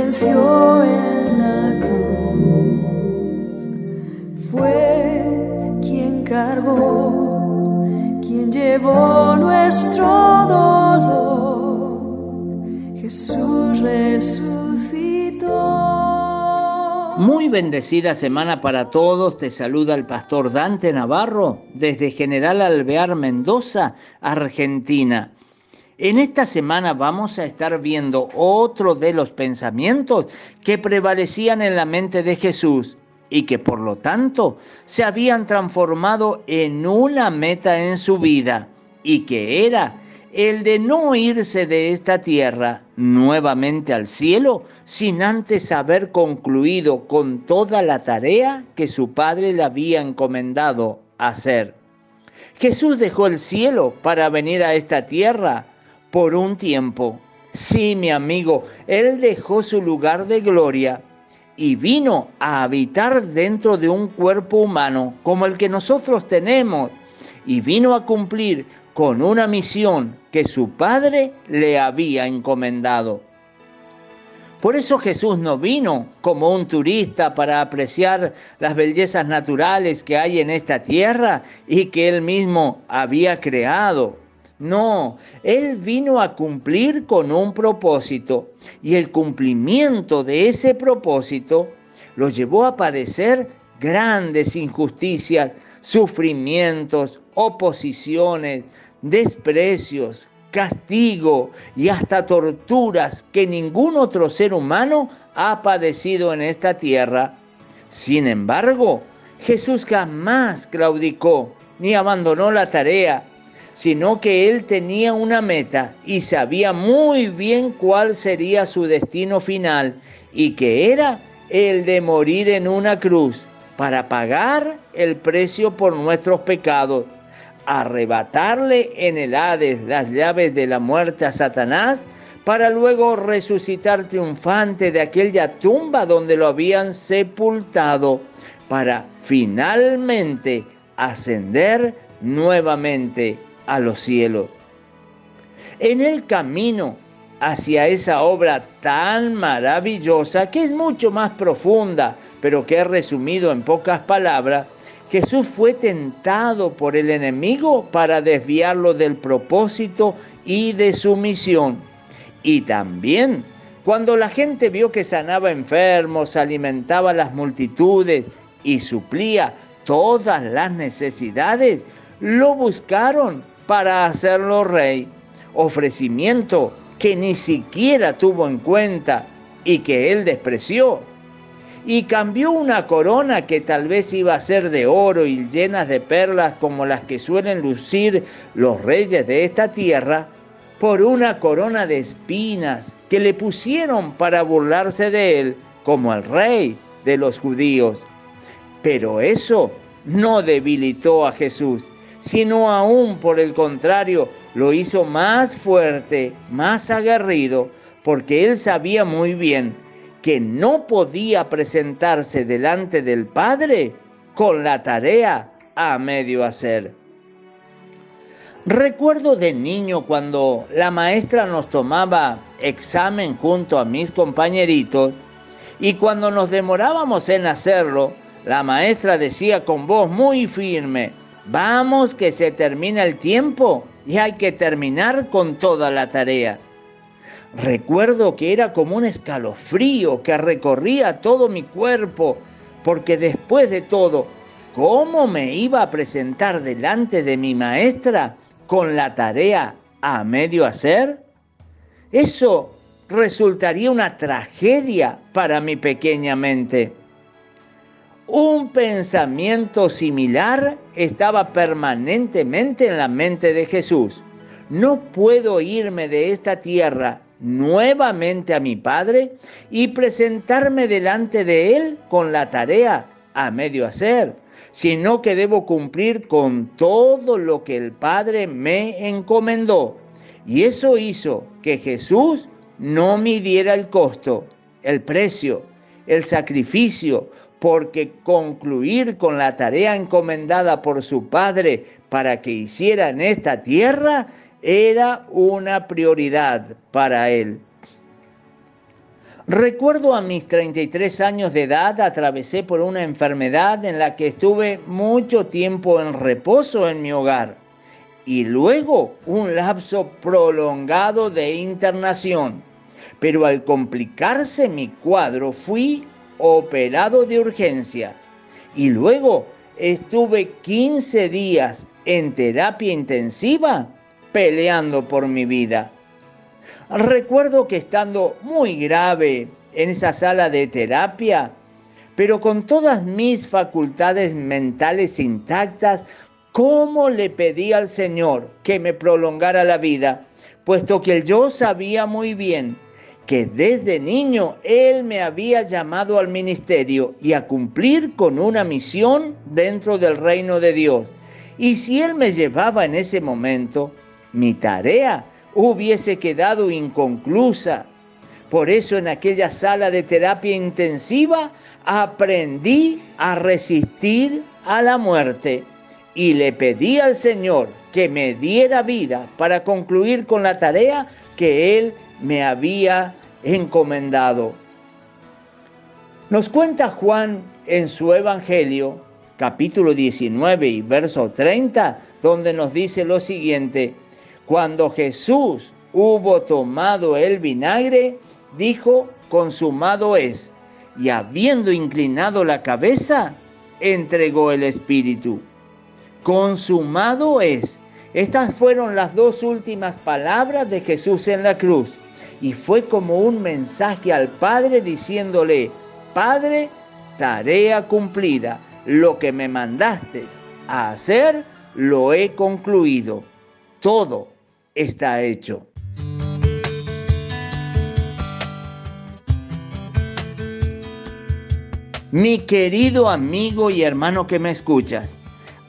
venció en la cruz. Fue quien cargó, quien llevó nuestro dolor. Jesús resucitó. Muy bendecida semana para todos. Te saluda el pastor Dante Navarro desde General Alvear Mendoza, Argentina. En esta semana vamos a estar viendo otro de los pensamientos que prevalecían en la mente de Jesús y que por lo tanto se habían transformado en una meta en su vida y que era el de no irse de esta tierra nuevamente al cielo sin antes haber concluido con toda la tarea que su padre le había encomendado hacer. Jesús dejó el cielo para venir a esta tierra por un tiempo. Sí, mi amigo, Él dejó su lugar de gloria y vino a habitar dentro de un cuerpo humano como el que nosotros tenemos y vino a cumplir con una misión que su Padre le había encomendado. Por eso Jesús no vino como un turista para apreciar las bellezas naturales que hay en esta tierra y que él mismo había creado. No, Él vino a cumplir con un propósito y el cumplimiento de ese propósito lo llevó a padecer grandes injusticias, sufrimientos, oposiciones, desprecios, castigo y hasta torturas que ningún otro ser humano ha padecido en esta tierra. Sin embargo, Jesús jamás claudicó ni abandonó la tarea sino que él tenía una meta y sabía muy bien cuál sería su destino final y que era el de morir en una cruz para pagar el precio por nuestros pecados, arrebatarle en el Hades las llaves de la muerte a Satanás, para luego resucitar triunfante de aquella tumba donde lo habían sepultado, para finalmente ascender nuevamente a los cielos. En el camino hacia esa obra tan maravillosa, que es mucho más profunda, pero que he resumido en pocas palabras, Jesús fue tentado por el enemigo para desviarlo del propósito y de su misión. Y también cuando la gente vio que sanaba enfermos, alimentaba a las multitudes y suplía todas las necesidades, lo buscaron para hacerlo rey, ofrecimiento que ni siquiera tuvo en cuenta y que él despreció. Y cambió una corona que tal vez iba a ser de oro y llenas de perlas como las que suelen lucir los reyes de esta tierra, por una corona de espinas que le pusieron para burlarse de él como el rey de los judíos. Pero eso no debilitó a Jesús, sino aún por el contrario, lo hizo más fuerte, más aguerrido, porque él sabía muy bien que no podía presentarse delante del Padre con la tarea a medio hacer. Recuerdo de niño cuando la maestra nos tomaba examen junto a mis compañeritos y cuando nos demorábamos en hacerlo, la maestra decía con voz muy firme, Vamos que se termina el tiempo y hay que terminar con toda la tarea. Recuerdo que era como un escalofrío que recorría todo mi cuerpo, porque después de todo, ¿cómo me iba a presentar delante de mi maestra con la tarea a medio hacer? Eso resultaría una tragedia para mi pequeña mente. Un pensamiento similar estaba permanentemente en la mente de Jesús. No puedo irme de esta tierra nuevamente a mi Padre y presentarme delante de Él con la tarea a medio hacer, sino que debo cumplir con todo lo que el Padre me encomendó. Y eso hizo que Jesús no midiera el costo, el precio, el sacrificio porque concluir con la tarea encomendada por su padre para que hiciera en esta tierra era una prioridad para él. Recuerdo a mis 33 años de edad atravesé por una enfermedad en la que estuve mucho tiempo en reposo en mi hogar y luego un lapso prolongado de internación. Pero al complicarse mi cuadro fui operado de urgencia y luego estuve 15 días en terapia intensiva peleando por mi vida. Recuerdo que estando muy grave en esa sala de terapia, pero con todas mis facultades mentales intactas, ¿cómo le pedí al Señor que me prolongara la vida? Puesto que yo sabía muy bien que desde niño Él me había llamado al ministerio y a cumplir con una misión dentro del reino de Dios. Y si Él me llevaba en ese momento, mi tarea hubiese quedado inconclusa. Por eso en aquella sala de terapia intensiva aprendí a resistir a la muerte y le pedí al Señor que me diera vida para concluir con la tarea que Él me había encomendado. Nos cuenta Juan en su Evangelio, capítulo 19 y verso 30, donde nos dice lo siguiente, cuando Jesús hubo tomado el vinagre, dijo, consumado es, y habiendo inclinado la cabeza, entregó el Espíritu. Consumado es. Estas fueron las dos últimas palabras de Jesús en la cruz. Y fue como un mensaje al Padre diciéndole, Padre, tarea cumplida, lo que me mandaste a hacer, lo he concluido. Todo está hecho. Mi querido amigo y hermano que me escuchas,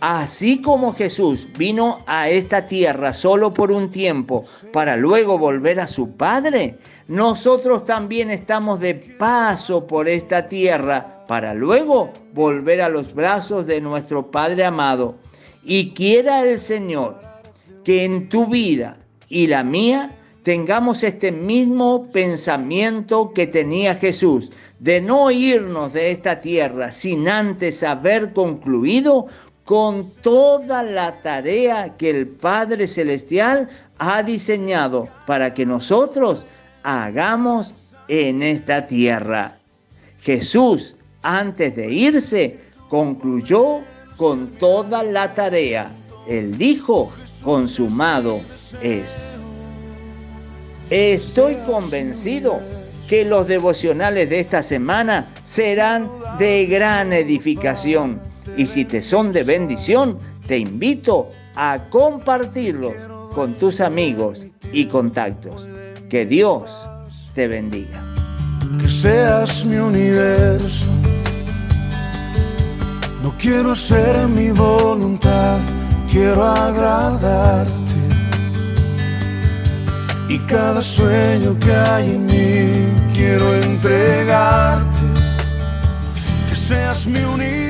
así como Jesús vino a esta tierra solo por un tiempo para luego volver a su Padre, nosotros también estamos de paso por esta tierra para luego volver a los brazos de nuestro Padre amado. Y quiera el Señor que en tu vida y la mía tengamos este mismo pensamiento que tenía Jesús, de no irnos de esta tierra sin antes haber concluido con toda la tarea que el Padre Celestial ha diseñado para que nosotros hagamos en esta tierra. Jesús, antes de irse, concluyó con toda la tarea. Él dijo, consumado es. Estoy convencido que los devocionales de esta semana serán de gran edificación y si te son de bendición, te invito a compartirlos con tus amigos y contactos. Que Dios te bendiga. Que seas mi universo. No quiero ser mi voluntad quiero agradarte. Y cada sueño que hay en mí quiero entregarte. Que seas mi unidad